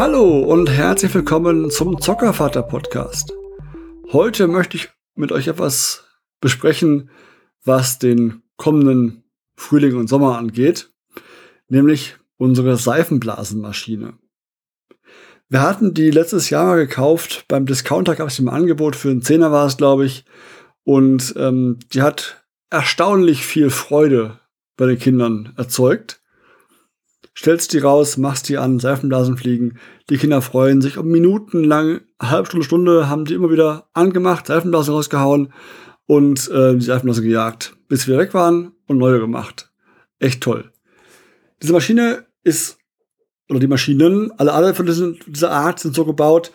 Hallo und herzlich willkommen zum Zockervater Podcast. Heute möchte ich mit euch etwas besprechen, was den kommenden Frühling und Sommer angeht, nämlich unsere Seifenblasenmaschine. Wir hatten die letztes Jahr mal gekauft. Beim Discounter gab es im Angebot für einen Zehner war es, glaube ich. Und ähm, die hat erstaunlich viel Freude bei den Kindern erzeugt. Stellst die raus, machst die an, Seifenblasen fliegen. Die Kinder freuen sich. Und minutenlang, halbe Stunde, Stunde haben die immer wieder angemacht, Seifenblasen rausgehauen und äh, die Seifenblasen gejagt, bis wir weg waren und neue gemacht. Echt toll. Diese Maschine ist, oder die Maschinen, alle, alle von dieser Art sind so gebaut,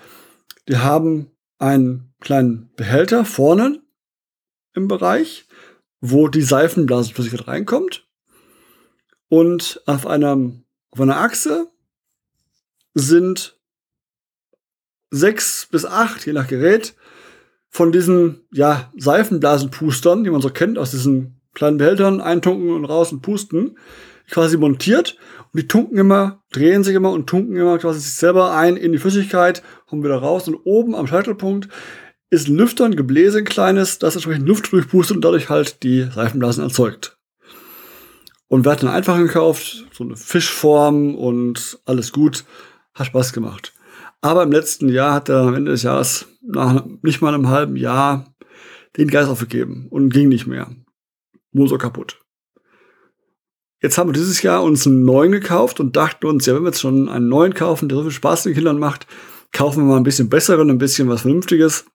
die haben einen kleinen Behälter vorne im Bereich, wo die Seifenblasenflüssigkeit reinkommt. Und auf einer, auf einer Achse sind sechs bis acht, je nach Gerät, von diesen ja, Seifenblasenpustern, die man so kennt, aus diesen kleinen Behältern, eintunken und raus und pusten, quasi montiert. Und die tunken immer, drehen sich immer und tunken immer quasi sich selber ein in die Flüssigkeit, kommen wieder raus. Und oben am Scheitelpunkt ist ein Lüfter, ein Gebläse, ein kleines, das entsprechend Luft durchpustet und dadurch halt die Seifenblasen erzeugt. Und wir hatten einfach gekauft, so eine Fischform und alles gut. Hat Spaß gemacht. Aber im letzten Jahr hat er am Ende des Jahres, nach nicht mal einem halben Jahr, den Geist aufgegeben und ging nicht mehr. Motor kaputt. Jetzt haben wir dieses Jahr uns einen neuen gekauft und dachten uns, ja, wenn wir jetzt schon einen neuen kaufen, der so viel Spaß den Kindern macht, kaufen wir mal ein bisschen besseren, ein bisschen was Vernünftiges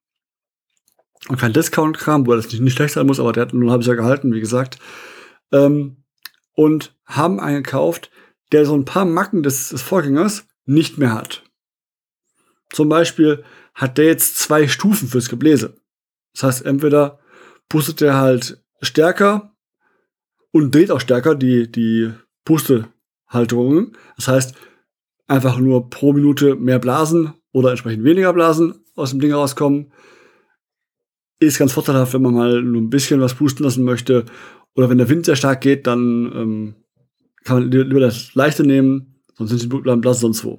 und kein Discount-Kram, wo das nicht, nicht schlecht sein muss, aber der hat nur ein halbes Jahr gehalten, wie gesagt. Ähm, und haben einen gekauft, der so ein paar Macken des, des Vorgängers nicht mehr hat. Zum Beispiel hat der jetzt zwei Stufen fürs Gebläse. Das heißt, entweder pustet der halt stärker und dreht auch stärker die, die Pustehalterungen. Das heißt, einfach nur pro Minute mehr Blasen oder entsprechend weniger Blasen aus dem Ding rauskommen ist ganz vorteilhaft, wenn man mal nur ein bisschen was pusten lassen möchte. Oder wenn der Wind sehr stark geht, dann ähm, kann man lieber das Leichte nehmen, sonst sind die Blasen sonst wo.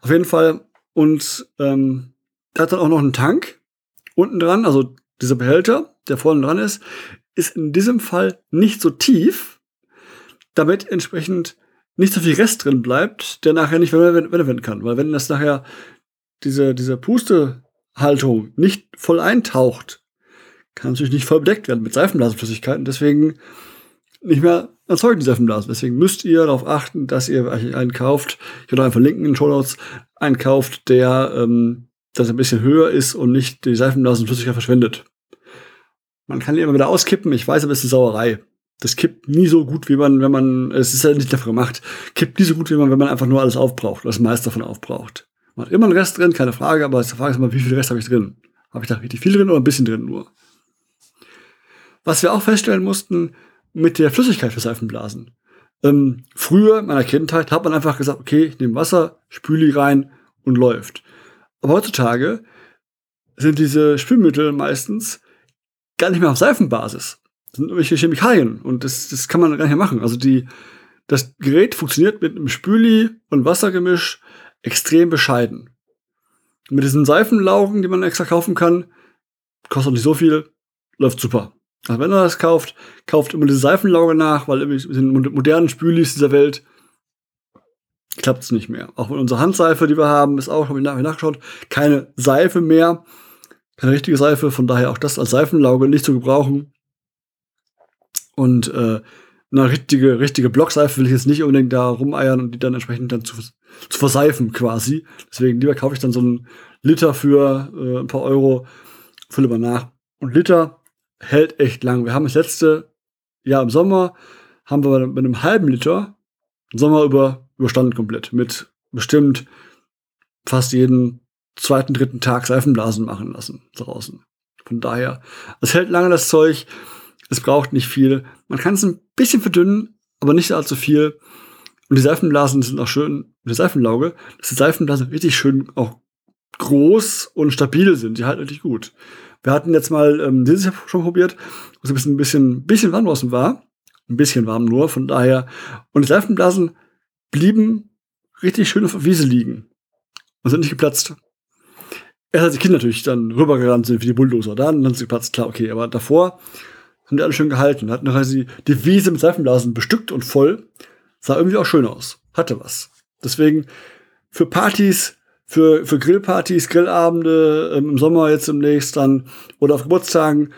Auf jeden Fall. Und ähm, da hat dann auch noch einen Tank unten dran, also dieser Behälter, der vorne dran ist, ist in diesem Fall nicht so tief, damit entsprechend nicht so viel Rest drin bleibt, der nachher nicht verwendet kann. Weil wenn das nachher diese, diese Pustehaltung nicht voll eintaucht kann natürlich nicht voll bedeckt werden mit Seifenblasenflüssigkeiten, deswegen nicht mehr erzeugen die Seifenblasen. Deswegen müsst ihr darauf achten, dass ihr einen kauft, ich werde einfach verlinken in den Show Notes, einen kauft, der ähm, das ein bisschen höher ist und nicht die Seifenblasenflüssigkeit verschwendet. Man kann die immer wieder auskippen, ich weiß, aber es ist eine Sauerei. Das kippt nie so gut, wie man, wenn man, es ist ja nicht dafür gemacht, kippt nie so gut, wie man, wenn man einfach nur alles aufbraucht, das meiste davon aufbraucht. Man hat immer einen Rest drin, keine Frage, aber die Frage ist immer, wie viel Rest habe ich drin? Habe ich da richtig viel drin oder ein bisschen drin nur? Was wir auch feststellen mussten mit der Flüssigkeit für Seifenblasen. Ähm, früher, in meiner Kindheit, hat man einfach gesagt, okay, ich nehme Wasser, spüle rein und läuft. Aber heutzutage sind diese Spülmittel meistens gar nicht mehr auf Seifenbasis. Das sind irgendwelche Chemikalien und das, das kann man gar nicht mehr machen. Also die, das Gerät funktioniert mit einem Spüli und Wassergemisch extrem bescheiden. mit diesen Seifenlaugen, die man extra kaufen kann, kostet auch nicht so viel, läuft super. Also wenn ihr das kauft, kauft immer diese Seifenlauge nach, weil in den modernen Spülis dieser Welt klappt es nicht mehr. Auch mit unserer Handseife, die wir haben, ist auch, habe ich nachher nachgeschaut, keine Seife mehr. Keine richtige Seife, von daher auch das als Seifenlauge nicht zu gebrauchen. Und äh, eine richtige, richtige Blockseife will ich jetzt nicht unbedingt da rumeiern und die dann entsprechend dann zu, zu verseifen quasi. Deswegen lieber kaufe ich dann so einen Liter für äh, ein paar Euro, fülle mal nach. Und Liter hält echt lang. Wir haben das letzte Jahr im Sommer, haben wir mit einem halben Liter den Sommer über, überstanden komplett. Mit bestimmt fast jeden zweiten, dritten Tag Seifenblasen machen lassen draußen. Von daher, es hält lange das Zeug. Es braucht nicht viel. Man kann es ein bisschen verdünnen, aber nicht allzu viel. Und die Seifenblasen sind auch schön, die Seifenlauge, dass die Seifenblasen richtig schön auch groß und stabil sind. Die halten richtig gut. Wir hatten jetzt mal ähm, dieses Jahr schon probiert, wo es ein bisschen, ein bisschen, warm draußen war. Ein bisschen warm nur, von daher. Und die Seifenblasen blieben richtig schön auf der Wiese liegen. und sind nicht geplatzt. Erst als die Kinder natürlich dann rübergerannt sind wie die Bulldozer, dann, sind sie geplatzt, klar, okay, aber davor haben die alle schön gehalten, hatten quasi die Wiese mit Seifenblasen bestückt und voll, sah irgendwie auch schön aus, hatte was. Deswegen für Partys, für, für Grillpartys, Grillabende ähm, im Sommer jetzt demnächst dann oder auf Geburtstagen,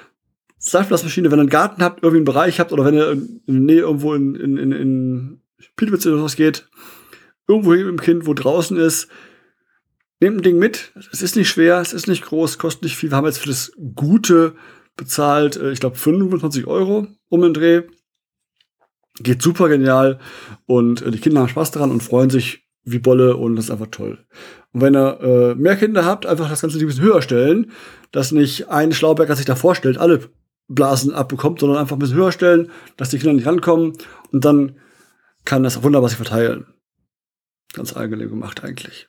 Seifenblasmaschine, wenn ihr einen Garten habt, irgendwie einen Bereich habt oder wenn ihr in der Nähe irgendwo in, in, in, in Pielwitz oder was geht, irgendwo hin mit dem Kind, wo draußen ist, nehmt ein Ding mit. Es ist nicht schwer, es ist nicht groß, kostet nicht viel. Wir haben jetzt für das Gute bezahlt, äh, ich glaube, 25 Euro um den Dreh. Geht super genial und äh, die Kinder haben Spaß daran und freuen sich wie Bolle und das ist einfach toll. Und wenn ihr äh, mehr Kinder habt, einfach das Ganze ein bisschen höher stellen, dass nicht ein Schlauberger sich da vorstellt, alle Blasen abbekommt, sondern einfach ein bisschen höher stellen, dass die Kinder nicht rankommen und dann kann das wunderbar sich verteilen. Ganz angenehm gemacht eigentlich.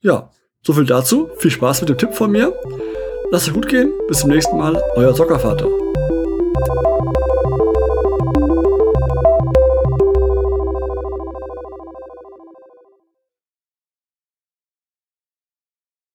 Ja, so viel dazu. Viel Spaß mit dem Tipp von mir. Lasst es gut gehen. Bis zum nächsten Mal. Euer Zockervater.